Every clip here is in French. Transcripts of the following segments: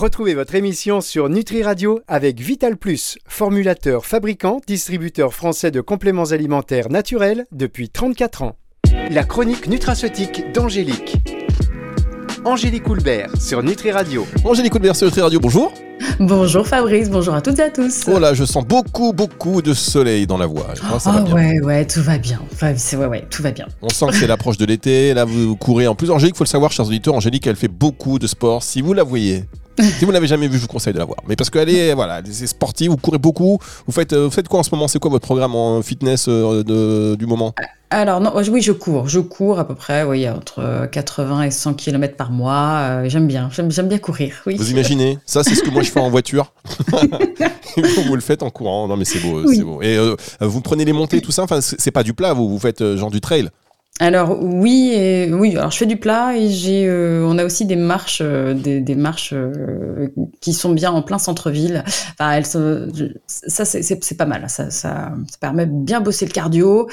Retrouvez votre émission sur Nutri Radio avec Vital Plus, formulateur, fabricant, distributeur français de compléments alimentaires naturels depuis 34 ans. La chronique nutraceutique d'Angélique. Angélique Houlbert sur Nutri Radio. Angélique Houlbert sur Nutri Radio, bonjour. Bonjour Fabrice, bonjour à toutes et à tous. Oh là, je sens beaucoup, beaucoup de soleil dans la voix. Je crois que ça va Ah bien. ouais, ouais, tout va bien. Enfin, c'est- ouais, ouais, tout va bien. On sent que c'est l'approche de l'été. Là, vous courez. En plus, Angélique, faut le savoir, chers auditeurs, Angélique, elle fait beaucoup de sport. Si vous la voyez, si vous ne l'avez jamais vue, je vous conseille de la voir. Mais parce qu'elle est, voilà, c'est sportive, vous courez beaucoup. Vous faites, euh, vous faites quoi en ce moment? C'est quoi votre programme en fitness euh, de- du moment? Alors, non, oui, je cours. Je cours à peu près, oui, entre 80 et 100 km par mois. Euh, j'aime bien, j'aime, bien courir, oui. Vous imaginez? Ça, c'est ce que moi je fais en voiture. Vous, le faites en courant. Non, mais c'est beau, Oui. c'est beau. Et euh, vous prenez les montées, tout ça? Enfin, c'est pas du plat. Vous, vous faites euh, genre du trail? Alors oui, et, oui. Alors je fais du plat et j'ai, euh, on a aussi des marches, euh, des, des marches euh, qui sont bien en plein centre-ville. Enfin, elles sont, ça c'est, pas mal. Ça, ça, ça permet de bien bosser le cardio.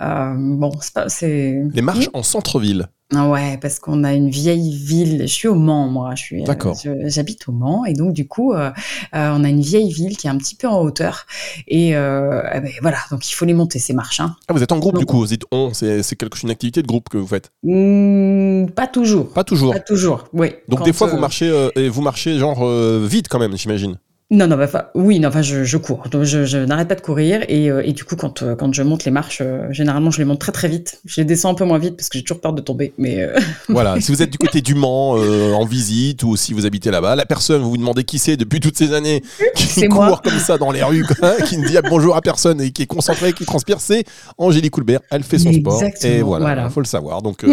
Euh, bon, c'est pas, c'est. Les marches en centre-ville. Ouais, parce qu'on a une vieille ville. Je suis au Mans, moi. Je suis. euh, D'accord. J'habite au Mans et donc du coup, euh, euh, on a une vieille ville qui est un petit peu en hauteur et eh ben, voilà. Donc il faut les monter ces marches. Hein. Ah, vous êtes en groupe du coup. Vous dites on. C'est c'est quelque chose, une activité de groupe que vous faites. Hmm, pas toujours. Pas toujours. Pas toujours. Oui. Donc des fois vous marchez euh, et vous marchez genre vite quand même, j'imagine. Non, non, bah, enfin, oui, non, enfin, je, je cours. Donc, je, je n'arrête pas de courir et, euh, et du coup, quand, euh, quand je monte les marches, euh, généralement, je les monte très très vite. Je les descends un peu moins vite parce que j'ai toujours peur de tomber. Mais Voilà. si vous êtes du côté du Mans en visite ou si vous habitez là-bas, la personne vous vous demandez qui c'est depuis toutes ces années qui court moi. comme ça dans les rues, quoi, qui ne dit bonjour à personne et qui est concentré, qui transpire, c'est Angélique Coulbert. Elle fait son sport Exactement, et voilà, voilà. faut le savoir. Donc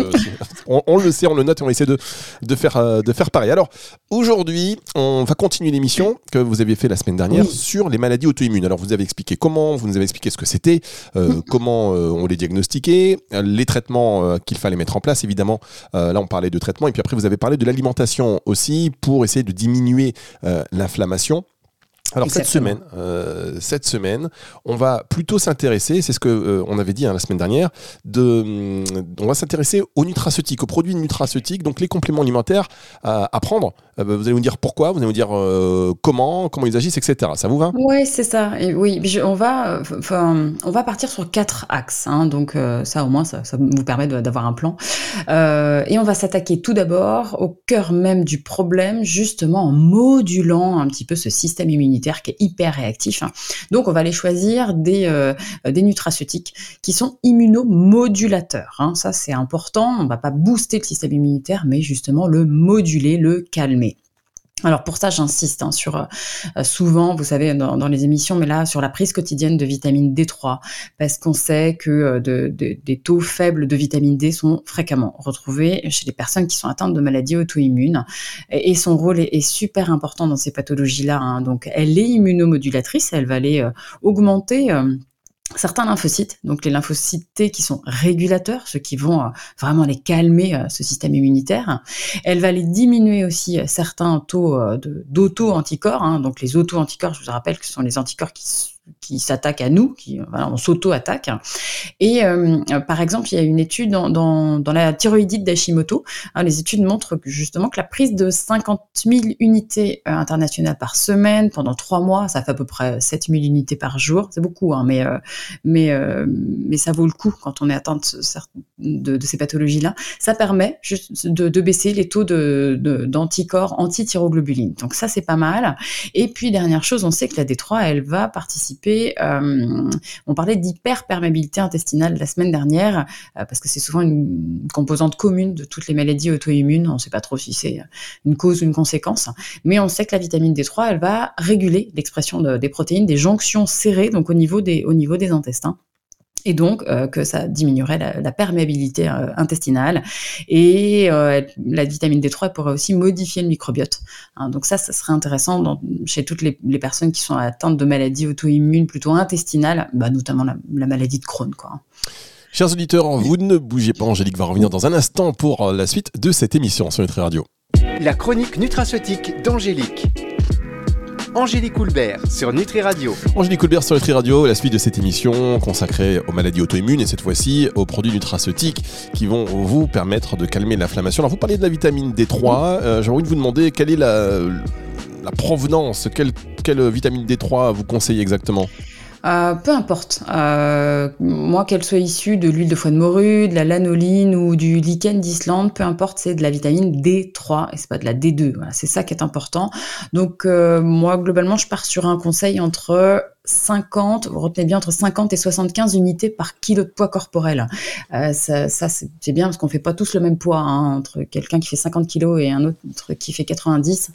on, on le sait, on le note et on essaie de de faire de faire pareil. Alors aujourd'hui, on va continuer l'émission que vous aviez fait la semaine dernière Oui. sur les maladies auto-immunes. Alors vous avez expliqué comment, vous nous avez expliqué ce que c'était, euh, comment euh, on les diagnostiquait, euh, les traitements qu'il fallait mettre en place évidemment. Là on parlait de traitement et puis après vous avez parlé de l'alimentation aussi pour essayer de diminuer l'inflammation. Alors cette semaine, euh, cette semaine, on va plutôt s'intéresser, c'est ce que euh, on avait dit hein, la semaine dernière, de, hum, on va s'intéresser aux nutraceutiques, aux produits nutraceutiques, donc les compléments alimentaires à, à prendre. Euh, vous allez nous dire pourquoi, vous allez nous dire comment, comment ils agissent, etc. Ça vous va? Ouais, c'est ça. Et oui, je- on va, on va partir sur quatre axes. hein. donc ça, au moins, ça, ça vous permet d'avoir un plan. Et on va s'attaquer tout d'abord au cœur même du problème, justement en modulant un petit peu ce système immunitaire qui est hyper réactif. hein. Donc, on va aller choisir des euh, nutraceutiques qui sont immunomodulateurs. hein. Ça, c'est important. On va pas booster le système immunitaire, mais justement le moduler, le calmer. Alors pour ça, j'insiste hein, sur euh, souvent, vous savez, dans, les émissions, mais là, sur la prise quotidienne de vitamine D3, parce qu'on sait que euh, de- de- des taux faibles de vitamine D sont fréquemment retrouvés chez les personnes qui sont atteintes de maladies auto-immunes. Et, son rôle est, est super important dans ces pathologies-là. hein. Donc, elle est immunomodulatrice, elle va aller euh, augmenter. Certains lymphocytes, donc les lymphocytes T qui sont régulateurs, ceux qui vont euh, vraiment aller calmer euh, ce système immunitaire. Elle va aller diminuer aussi euh, certains taux d'auto-anticorps. hein. Donc les auto-anticorps, je vous rappelle que ce sont les anticorps qui, qui s'attaquent à nous, qui on s'auto-attaque. Et euh, par exemple, il y a une étude dans, la thyroïdite d'Hashimoto. hein, les études montrent justement que la prise de 50 000 unités euh, internationales par semaine pendant trois mois, ça fait à peu près 7 000 unités par jour. C'est beaucoup, hein, mais, euh, mais, mais ça vaut le coup quand on est atteint de, ces pathologies-là. Ça permet juste de, baisser les taux de- de- d'anticorps anti-thyroglobulines. Donc ça, c'est pas mal. Et puis, dernière chose, on sait que la D3, elle va participer, euh, on parlait d'hyperperméabilité intestinale la semaine dernière, euh, parce que c'est souvent une composante commune de toutes les maladies auto-immunes. On ne sait pas trop si c'est une cause ou une conséquence, mais on sait que la vitamine D3, elle va réguler l'expression de- des protéines, des jonctions serrées, donc au niveau des, au niveau des intestins et donc euh, que ça diminuerait la, la perméabilité euh, intestinale. Et euh, la vitamine D3 elle pourrait aussi modifier le microbiote. Hein, donc ça, ça serait intéressant dans- chez toutes les, les personnes qui sont atteintes de maladies auto-immunes plutôt intestinales, bah, notamment la, la maladie de Crohn. Quoi. Chers auditeurs, vous ne bougez pas, Angélique va revenir dans un instant pour la suite de cette émission sur Nutri Radio. La chronique nutraceutique d'Angélique. Angélique Houlbert sur Nutri Radio. Angélique Colbert sur Nutri Radio, la suite de cette émission consacrée aux maladies auto-immunes et cette fois-ci aux produits nutraceutiques qui vont vous permettre de calmer l'inflammation. Alors vous parlez de la vitamine D3, euh, j'ai envie de vous demander quelle est la, la provenance, quelle, quelle vitamine D3 vous conseillez exactement? Euh, peu importe. Euh, moi, qu'elle soit issue de l'huile de foie de morue, de la lanoline ou du lichen d'Islande, peu importe, c'est de la vitamine D3 et c'est pas de la D2. Voilà, c'est ça qui est important. Donc, euh, moi, globalement, je pars sur un conseil entre 50, vous retenez bien entre 50 et 75 unités par kilo de poids corporel. Euh, ça, c'est bien parce qu'on fait pas tous le même poids hein, entre quelqu'un qui fait 50 kilos et un autre qui fait 90.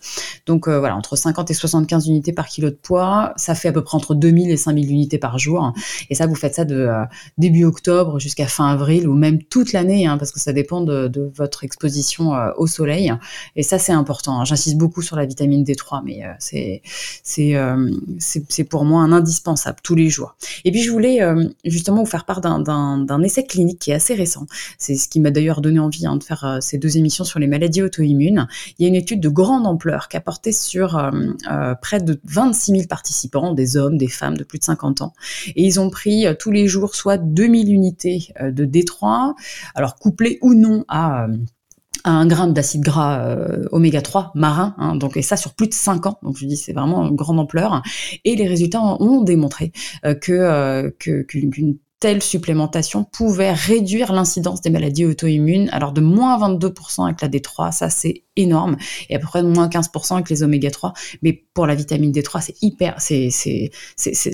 Donc euh, voilà, entre 50 et 75 unités par kilo de poids, ça fait à peu près entre 2000 et 5000 unités par jour. Et ça, vous faites ça de euh, début octobre jusqu'à fin avril ou même toute l'année, hein, parce que ça dépend de, votre exposition au soleil. Et ça, c'est important. Hein. J'insiste beaucoup sur la vitamine D3, mais c'est c'est pour moi un indispensable tous les jours. Et puis je voulais euh, justement vous faire part d'un essai clinique qui est assez récent. C'est ce qui m'a d'ailleurs donné envie hein, de faire euh, ces deux émissions sur les maladies auto-immunes. Il y a une étude de grande ampleur qui a porté sur euh, près de 26 000 participants, des hommes, des femmes de plus de 50 ans. Et ils ont pris tous les jours soit 2000 unités de D3, alors couplées ou non à un gramme d'acide gras euh, oméga 3 marin, hein, donc et ça sur plus de 5 ans. Donc je dis c'est vraiment une grande ampleur. Et les résultats ont démontré euh, que euh, qu'une telle supplémentation pouvait réduire l'incidence des maladies auto-immunes. Alors de moins 22% avec la D3, ça c'est énorme, et à peu près de moins 15% avec les oméga 3. Mais pour la vitamine D3, c'est hyper, c'est,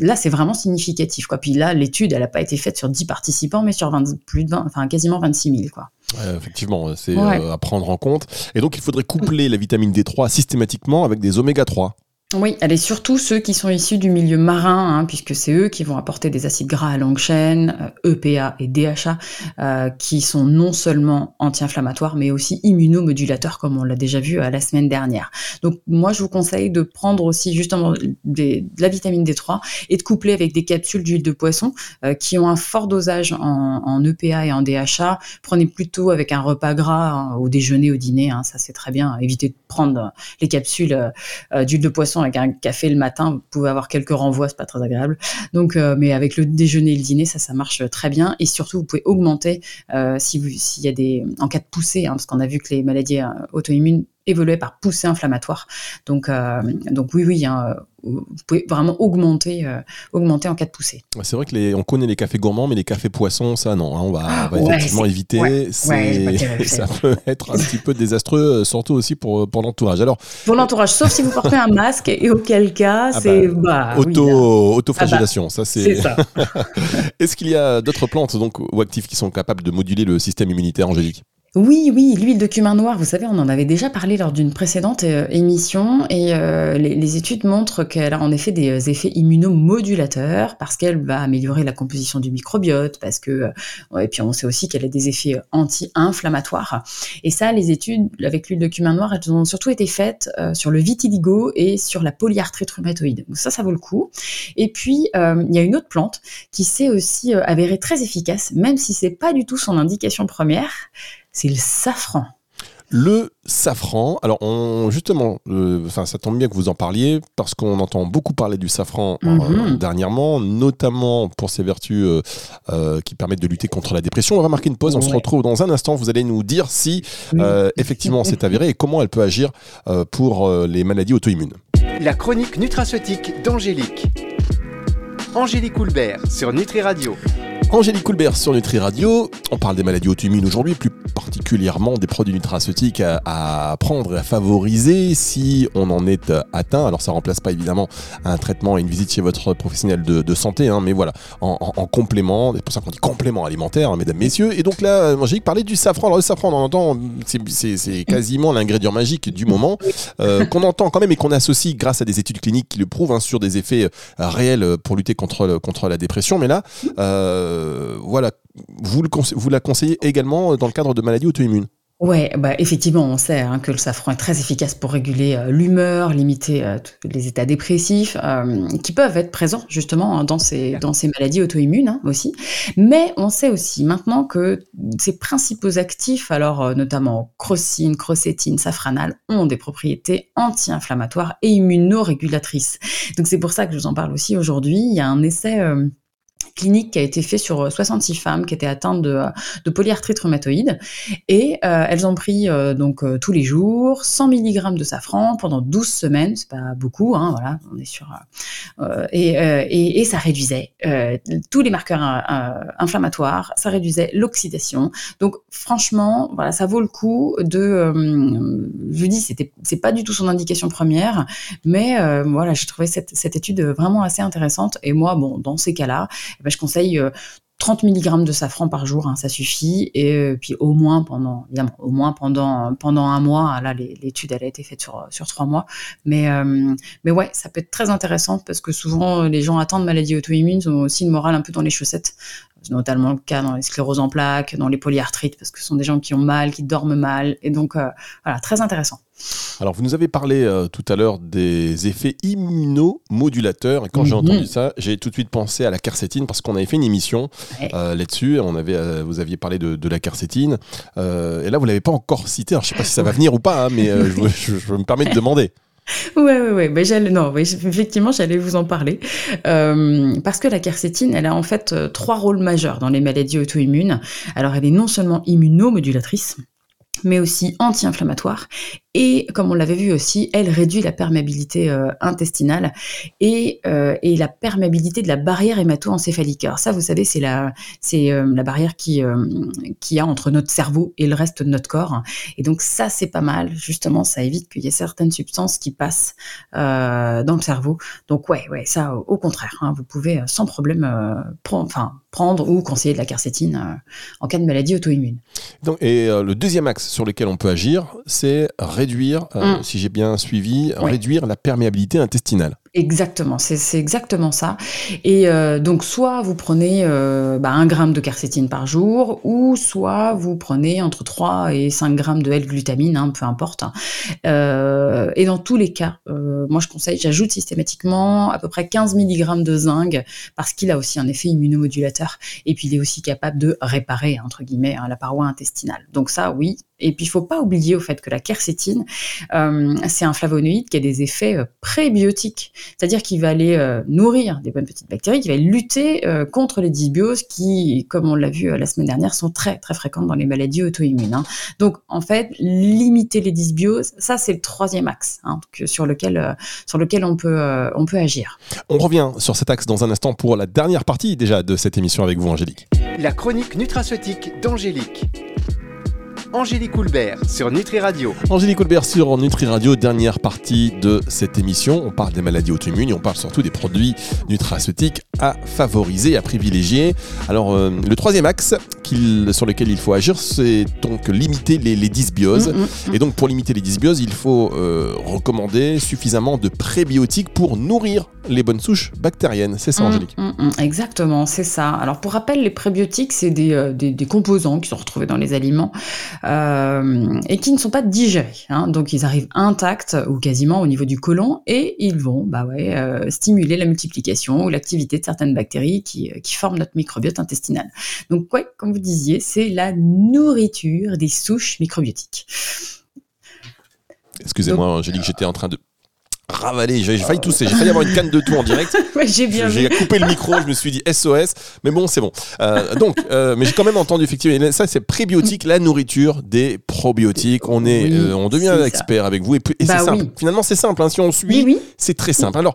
là c'est vraiment significatif. Quoi. Puis là, l'étude, elle n'a pas été faite sur 10 participants, mais sur 20, plus de 20, enfin quasiment 26 000. Quoi. effectivement, c'est euh, à prendre en compte. Et donc, il faudrait coupler la vitamine D3 systématiquement avec des oméga 3. Oui, elle est surtout ceux qui sont issus du milieu marin, hein, puisque c'est eux qui vont apporter des acides gras à longue chaîne, EPA et DHA, euh, qui sont non seulement anti-inflammatoires, mais aussi immunomodulateurs, comme on l'a déjà vu euh, la semaine dernière. Donc moi, je vous conseille de prendre aussi justement de la vitamine D3 et de coupler avec des capsules d'huile de poisson euh, qui ont un fort dosage en, EPA et en DHA. Prenez plutôt avec un repas gras hein, au déjeuner, au dîner, hein, ça c'est très bien. Évitez de prendre les capsules d'huile de poisson avec un café le matin, vous pouvez avoir quelques renvois, c'est pas très agréable. Donc, euh, mais avec le déjeuner et le dîner, ça, ça marche très bien. Et surtout, vous pouvez augmenter euh, s'il y a des, en cas de poussée, hein, parce qu'on a vu que les maladies euh, auto-immunes évoluer par poussée inflammatoire. Donc, euh, donc oui, oui, hein, vous pouvez vraiment augmenter, euh, augmenter en cas de poussée. C'est vrai que les, on connaît les cafés gourmands, mais les cafés poissons, ça non, hein, on va, effectivement éviter. ça peut être un petit peu désastreux, euh, surtout aussi pour, pour l'entourage. Alors, pour l'entourage, sauf si vous portez un masque, et auquel cas, ah c'est bah, auto, autoflagellation. Ah bah, ça c'est. Est-ce qu'il y a d'autres plantes donc ou actifs qui sont capables de moduler le système immunitaire, Angélique oui, oui, l'huile de cumin noir, vous savez, on en avait déjà parlé lors d'une précédente euh, émission et euh, les, études montrent qu'elle a en effet des euh, effets immunomodulateurs parce qu'elle va améliorer la composition du microbiote, parce que et puis on sait aussi qu'elle a des effets anti-inflammatoires. Et ça, les études avec l'huile de cumin noir, elles ont surtout été faites sur le vitiligo et sur la polyarthrite rhumatoïde. Donc ça, ça vaut le coup. Et puis il y a une autre plante qui s'est aussi avérée très efficace, même si c'est pas du tout son indication première c'est le safran. Le safran, alors on, justement, euh, enfin ça tombe bien que vous en parliez parce qu'on entend beaucoup parler du safran euh, mhm. dernièrement, notamment pour ses vertus euh, qui permettent de lutter contre la dépression. On va marquer une pause, on se retrouve dans un instant. Vous allez nous dire si effectivement c'est avéré et comment elle peut agir pour les maladies auto-immunes. La chronique nutraceutique d'Angélique. Angélique Houlbert sur Nutri Radio. Angélique Coulbert sur Nutri Radio. On parle des maladies auto-immunes aujourd'hui, plus particulièrement des produits nutraceutiques à, prendre et à favoriser si on en est atteint. Alors ça remplace pas évidemment un traitement et une visite chez votre professionnel de, santé, hein, mais voilà, en, complément, c'est pour ça qu'on dit complément alimentaire, hein, mesdames, messieurs. Et donc là, Angélique parlait du safran. Alors le safran, on en entend, c'est quasiment l'ingrédient magique du moment, euh, qu'on entend quand même et qu'on associe grâce à des études cliniques qui le prouvent hein, sur des effets euh, réels pour lutter contre, contre la dépression. Mais là, euh, voilà, vous, le la conseillez également dans le cadre de maladies auto-immunes Ouais, bah effectivement, on sait hein, que le safran est très efficace pour réguler euh, l'humeur, limiter euh, les états dépressifs, qui peuvent être présents justement hein, dans ces dans ces maladies auto-immunes hein, aussi. Mais on sait aussi maintenant que ces principaux actifs, alors notamment crocine, crocétine, safranal, ont des propriétés anti-inflammatoires et immunorégulatrices. Donc c'est pour ça que je vous en parle aussi aujourd'hui. Il y a un essai clinique qui a été fait sur 66 femmes qui étaient atteintes de, de polyarthrite rhumatoïde. Et elles ont pris donc tous les jours 100 mg de safran pendant 12 semaines, c'est pas beaucoup, hein, voilà, on est sur et, et, et, ça réduisait tous les marqueurs inflammatoires, ça réduisait l'oxydation. Donc franchement, voilà, ça vaut le coup de je dis c'était c'est pas du tout son indication première, mais voilà, j'ai trouvé cette, cette étude vraiment assez intéressante. Et moi bon dans ces cas-là eh ben, je conseille 30 euh, mg de safran par jour, hein, ça suffit. Et euh, puis au moins pendant, au moins pendant pendant un mois. Là, l'étude elle a été faite sur sur trois mois, mais euh, mais ouais, ça peut être très intéressant parce que souvent les gens attendent maladies auto-immunes ont aussi une morale un peu dans les chaussettes. C'est notamment le cas dans les scléroses en plaques, dans les polyarthrites, parce que ce sont des gens qui ont mal, qui dorment mal, et donc voilà, très intéressant. Alors, vous nous avez parlé euh, tout à l'heure des effets immunomodulateurs. Et quand j'ai entendu mhm. ça, j'ai tout de suite pensé à la quercétine parce qu'on avait fait une émission euh, là-dessus. On avait, euh, vous aviez parlé de, la quercétine. et là, vous ne l'avez pas encore cité. je ne sais pas si ça va venir ou pas, hein, mais je, me permets de demander. Oui, oui, oui. non, effectivement, j'allais vous en parler. parce que la quercétine, elle a en fait trois rôles majeurs dans les maladies auto-immunes. Alors, elle est non seulement immunomodulatrice, mais aussi anti-inflammatoire et comme on l'avait vu aussi, elle réduit la perméabilité euh, intestinale et, euh, et, la perméabilité de la barrière hémato-encéphalique. Alors ça, vous savez, c'est la, euh, la barrière qui, qui a entre notre cerveau et le reste de notre corps. Et donc ça, c'est pas mal. Justement, ça évite qu'il y ait certaines substances qui passent dans le cerveau. Donc ouais, ouais, ça, au contraire, hein, vous pouvez sans problème prendre, prendre ou conseiller de la quercétine en cas de maladie auto-immune. Donc, et le deuxième axe sur lequel on peut agir, c'est réduire, euh, mm. si j'ai bien suivi, réduire la perméabilité intestinale. Exactement, c'est exactement ça. Et euh, donc, soit vous prenez euh, bah, un gramme de quercétine par jour, ou soit vous prenez entre 3 et 5 grammes de L-glutamine, hein, peu importe. Euh, et dans tous les cas, moi je conseille, j'ajoute systématiquement à peu près 15 mg de zinc, parce qu'il a aussi un effet immunomodulateur, et puis il est aussi capable de réparer, entre guillemets, hein, la paroi intestinale. Donc ça, oui. Et puis il faut pas oublier au fait que la quercétine, c'est un flavonoïde qui a des effets prébiotiques. C'est-à-dire qu'il va aller euh, nourrir des bonnes petites bactéries, qui va lutter euh, contre les dysbioses qui, comme on l'a vu euh, la semaine dernière, sont très très fréquentes dans les maladies auto-immunes. Hein. Donc en fait, limiter les dysbioses, ça c'est le troisième axe hein, sur lequel sur lequel on peut on peut agir. On revient sur cet axe dans un instant pour la dernière partie déjà de cette émission avec vous, Angélique. La chronique nutraceutique d'Angélique. Angélique Coulbert sur Nutri Radio. Angélique Coulbert sur Nutri Radio, dernière partie de cette émission. On parle des maladies auto-immunes et on parle surtout des produits nutraceutiques à favoriser, à privilégier. Alors, euh, le troisième axe sur lequel il faut agir, c'est donc limiter les, dysbioses. Mm, mm, mm. Et donc, pour limiter les dysbioses, il faut euh, recommander suffisamment de prébiotiques pour nourrir les bonnes souches bactériennes. C'est ça, Angélique Exactement, c'est ça. Alors, pour rappel, les prébiotiques, c'est des, euh, des, composants qui sont retrouvés dans les aliments euh, et qui ne sont pas digérés. Hein. Donc ils arrivent intacts ou quasiment au niveau du côlon et ils vont bah ouais, euh, stimuler la multiplication ou l'activité de certaines bactéries qui, qui, forment notre microbiote intestinal. Donc ouais, comme vous disiez, c'est la nourriture des souches microbiotiques. Excusez-moi, Angélique, j'étais en train de ravalé. J'ai failli tousser. J'ai failli avoir une canne de tout en direct. j'ai bien J'ai coupé le micro. Je me suis dit SOS. Mais bon, c'est bon. Euh, donc, euh, mais j'ai quand même entendu effectivement. Ça, c'est prébiotique, la nourriture des probiotiques. On est, euh, on devient expert avec vous. Et, c'est bah simple. Finalement, c'est simple. Hein. Si on suit, c'est très simple. Alors,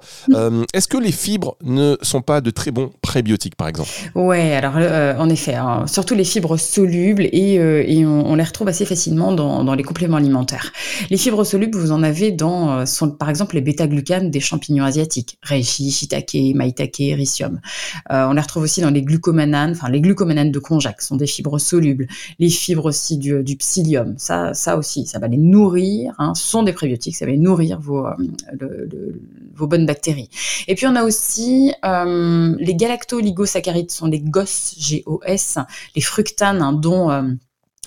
est-ce que les fibres ne sont pas de très bons prébiotiques, par exemple Ouais. Alors, en effet, hein. surtout les fibres solubles et, et on, les retrouve assez facilement dans, les compléments alimentaires. Les fibres solubles, vous en avez dans, sont, par exemple, les bêta-glucanes des champignons asiatiques, reishi, shiitake, maitake. Euh, on les retrouve aussi dans les glucomananes, enfin les glucomananes de konjac sont des fibres solubles, les fibres aussi du, psyllium, ça, ça aussi, ça va les nourrir, hein, sont des prébiotiques, ça va nourrir vos, euh, bonnes bactéries. Et puis on a aussi euh, les galacto-oligosaccharides, sont les GOS, G-O-S, les fructanes, hein, dont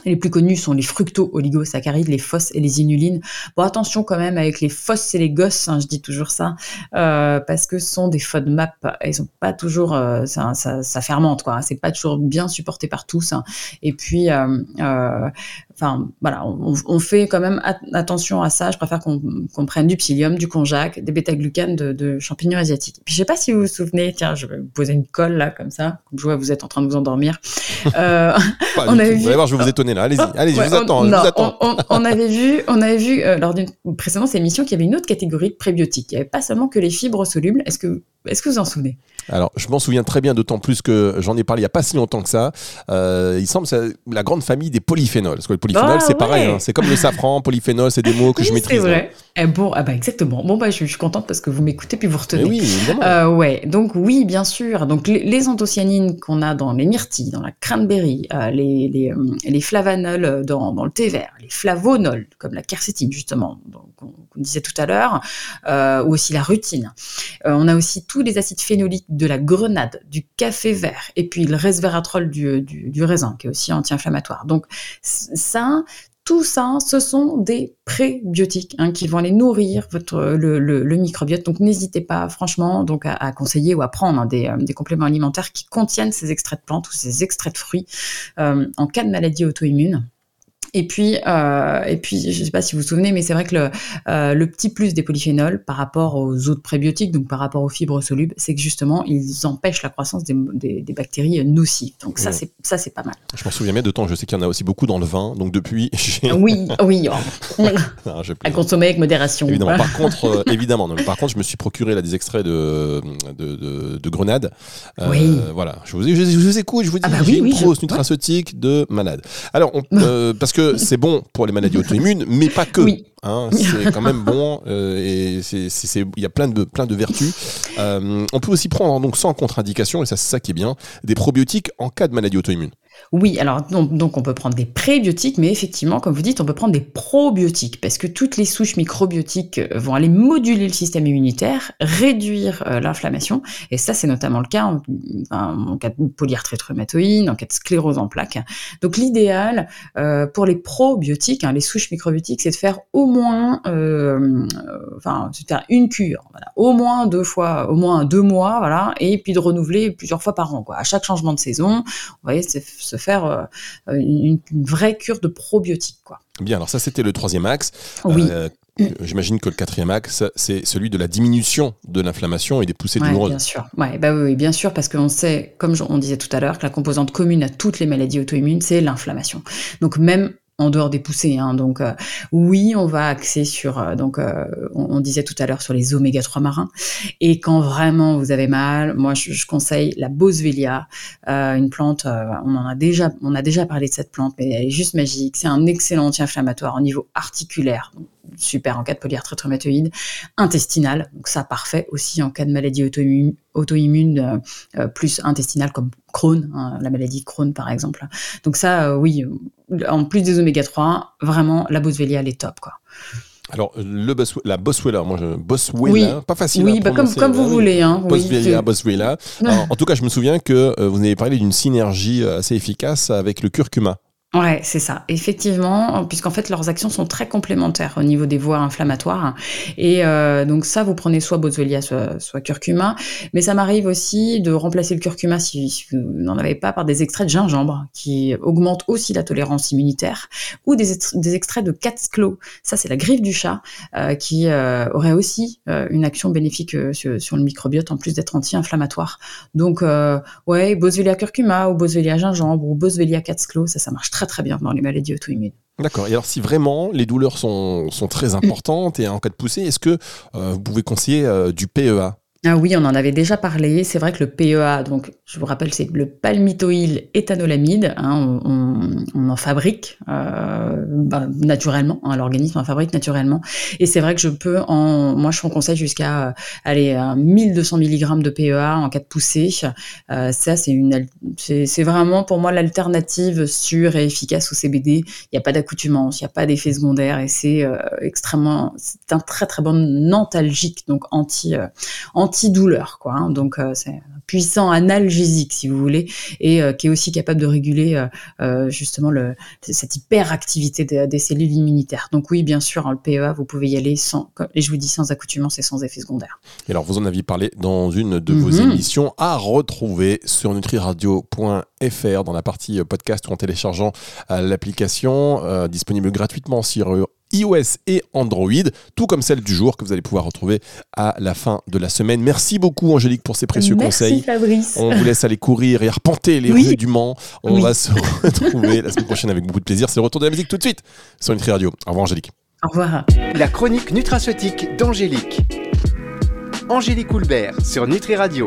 les plus connus sont les fructo-oligosaccharides, les FOS et les inulines. Bon, attention quand même avec les FOS et les GOS, hein, je dis toujours ça, euh, parce que ce sont des FODMAP, ils sont pas toujours, euh, ça, ça, fermente quoi, c'est pas toujours bien supporté par tous. Hein. Et puis, euh, enfin voilà, on, fait quand même attention à ça. Je préfère qu'on prenne du psyllium, du konjac, des bêta-glucanes de, champignons asiatiques. Puis je sais pas si vous vous souvenez, tiens, je vais vous poser une colle là comme ça, comme je vois vous êtes en train de vous endormir. Euh, on avait vu... Vous allez voir, je vais vous étonner là. Allez-y, allez je, vous attends, je vous attends. On, avait vu, on avait vu euh, lors d'une précédente émission qu'il y avait une autre catégorie de prébiotiques. Il n'y avait pas seulement que les fibres solubles. Est-ce que est-ce que vous en souvenez? Alors, je m'en souviens très bien, d'autant plus que j'en ai parlé il n'y a pas si longtemps que ça. Euh, il semble c'est la grande famille des polyphénols. Parce que le polyphénol, ah c'est pareil. Hein. c'est comme le safran, polyphénol, c'est des mots que je maîtrise. C'est vrai. Eh bon, ah bah exactement. Bon, bah, je, suis contente parce que vous m'écoutez puis vous retenez. oui, évidemment. Euh, ouais, donc oui, bien sûr. Donc les, anthocyanines qu'on a dans les myrtilles, dans la cranberry, euh, les, les, les, flavanols dans, dans, le thé vert, les flavonols, comme la quercétine, justement, qu'on disait tout à l'heure, ou aussi la rutine. on a aussi tous les acides phénoliques de la grenade, du café vert, et puis le resveratrol du, du, raisin, qui est aussi anti-inflammatoire. Donc ça, tout ça, ce sont des prébiotiques hein, qui vont aller nourrir votre, le, microbiote. Donc n'hésitez pas, franchement, donc à, conseiller ou à prendre hein, euh, des, compléments alimentaires qui contiennent ces extraits de plantes ou ces extraits de fruits euh, en cas de maladie auto-immune. Et puis, euh, et puis, je ne sais pas si vous vous souvenez, mais c'est vrai que le, euh, le, petit plus des polyphénols par rapport aux autres prébiotiques, donc par rapport aux fibres solubles, c'est que justement, ils empêchent la croissance des, des, bactéries nocives. Donc ça, c'est ça, c'est pas mal. Je m'en souviens bien de temps. Je sais qu'il y en a aussi beaucoup dans le vin. Donc depuis, oui, oui, oh. à consommer avec modération. Évidemment. Par contre, euh, évidemment. par contre, je me suis procuré là des extraits de de, de, grenade. Oui. Voilà. Je vous, je, vous écoute. Je vous dis, ah bah j'ai une grosse nutraceutique de malade. Alors, on, parce que c'est bon pour les maladies auto-immunes, mais pas que. Hein, c'est quand même bon euh, et il y a plein de, plein de vertus. Euh, on peut aussi prendre donc sans contre-indication, et ça c'est ça qui est bien, des probiotiques en cas de maladie auto-immune. Oui, alors donc, on peut prendre des prébiotiques, mais effectivement, comme vous dites, on peut prendre des probiotiques parce que toutes les souches microbiotiques euh, vont aller moduler le système immunitaire, réduire l'inflammation, et ça c'est notamment le cas en, cas de polyarthrite rhumatoïde, en cas de sclérose en plaques. Donc l'idéal pour les probiotiques, hein, les souches microbiotiques, c'est de faire au moins, enfin, faire une cure, au moins deux fois, au moins deux mois, voilà, et puis de renouveler plusieurs fois par an, quoi. À chaque changement de saison, vous voyez, c'est se faire euh, une, vraie cure de probiotiques. Quoi. Bien, alors ça c'était le troisième axe. Oui. Euh, j'imagine que le quatrième axe, c'est celui de la diminution de l'inflammation et des poussées douloureuses. Bien sûr, ouais, bah oui, bien sûr, parce qu'on sait, comme on disait tout à l'heure, que la composante commune à toutes les maladies auto-immunes, c'est l'inflammation. Donc même en dehors des poussées. Hein. Donc euh, oui, on va axer sur, euh, donc euh, on, disait tout à l'heure sur les oméga 3 marins. Et quand vraiment vous avez mal, moi je, conseille la Boswellia, une plante, on en a déjà, on a déjà parlé de cette plante, mais elle est juste magique. C'est un excellent anti-inflammatoire au niveau articulaire. Super en cas de polyarthrite rhumatoïde, intestinal, donc ça parfait aussi en cas de maladie auto-immune, auto-immune plus intestinale comme Crohn, hein, la maladie Crohn par exemple. Donc ça, oui, en plus des oméga 3, vraiment la Boswellia elle est top quoi. Alors, le la Boswellia, moi, je, Boswellia, pas facile oui, bah comme, comme vous voulez. Hein, Boswellia, Boswellia. en tout cas, je me souviens que euh, vous avez parlé d'une synergie euh, assez efficace avec le curcuma. Ouais, c'est ça. Effectivement, puisqu'en fait leurs actions sont très complémentaires au niveau des voies inflammatoires. Et euh, donc ça, vous prenez soit boswellia, soit, soit curcuma. Mais ça m'arrive aussi de remplacer le curcuma si, vous n'en avez pas par des extraits de gingembre qui augmentent aussi la tolérance immunitaire, ou des, extraits de cat's. Ça, c'est la griffe du chat euh, qui euh, aurait aussi une action bénéfique sur, sur, le microbiote en plus d'être anti-inflammatoire. Donc ouais, boswellia curcuma ou boswellia gingembre ou boswellia cat's ça, ça marche très très bien dans les maladies auto-immunes. D'accord. Et alors, si vraiment les douleurs sont, sont très importantes et en cas de poussée, est-ce que euh, vous pouvez conseiller euh, du PEA ah oui, on en avait déjà parlé. C'est vrai que le PEA, donc je vous rappelle, c'est le palmitoïl éthanolamide. Hein, on, en fabrique euh, bah, naturellement. Hein, L'organisme en fabrique naturellement. Et c'est vrai que je peux en, moi je conseille jusqu'à aller à 1200 mg de PEA en cas de poussée. Euh, ça c'est vraiment pour moi l'alternative sûre et efficace au CBD. Il n'y a pas d'accoutumance, il n'y a pas d'effet secondaire et c'est euh, extrêmement, c'est un très très bon antalgique, donc anti, anti antidouleur, quoi. Hein. donc c'est un puissant analgésique, si vous voulez, et qui est aussi capable de réguler justement le, cette hyperactivité des, des, cellules immunitaires. Donc oui, bien sûr, hein, le PEA, vous pouvez y aller sans, et je vous dis sans accoutumance et sans effet secondaire. Et alors, vous en aviez parlé dans une de vos mhm. émissions à retrouver sur nutriradio.fr dans la partie podcast ou en téléchargeant l'application disponible gratuitement sur iOS et Android, tout comme celle du jour que vous allez pouvoir retrouver à la fin de la semaine. Merci beaucoup Angélique pour ces précieux Merci, conseils. Fabrice. On vous laisse aller courir et arpenter les rues du Mans. On va se retrouver la semaine prochaine avec beaucoup de plaisir. C'est le retour de la musique tout de suite sur Nutri Radio. Au revoir Angélique. Au revoir. La chronique nutraceutique d'Angélique. Angélique Houlbert sur Nutri Radio.